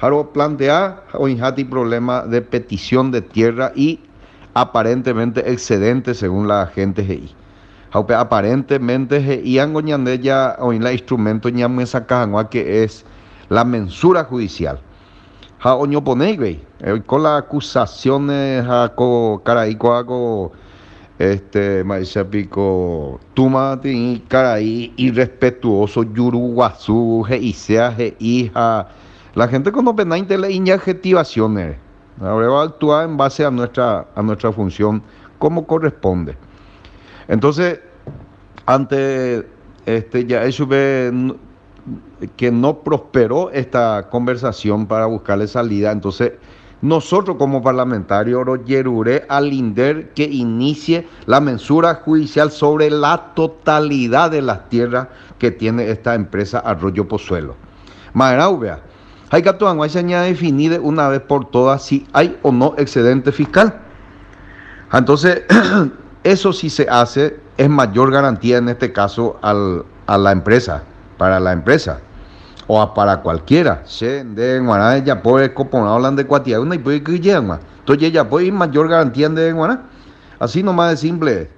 Jaro plantea hoy problema de petición de tierra y aparentemente excedente según la gente GI. Jaupe aparentemente GI angoñande ya hoy la instrumento ñamesa que es la mensura judicial. Ja oño ponei, con las acusaciones a co caraico este pico tumati caray irrespetuoso yuruguazú geisea hija la gente con pendiente le iña adjetivaciones ahora va a actuar en base a nuestra a nuestra función como corresponde entonces ante este ya eso ve que no prosperó esta conversación para buscarle salida entonces nosotros como parlamentarios, yeruré al INDER que inicie la mensura judicial sobre la totalidad de las tierras que tiene esta empresa Arroyo Pozuelo. Hay se añade definir una vez por todas si hay o no excedente fiscal. Entonces, eso sí se hace, es mayor garantía en este caso a la empresa, para la empresa o para cualquiera. Se de guaná ya puede coponar hablan de cuatía una y puede que entonces ya puede mayor garantía de guaná. Así nomás de simple.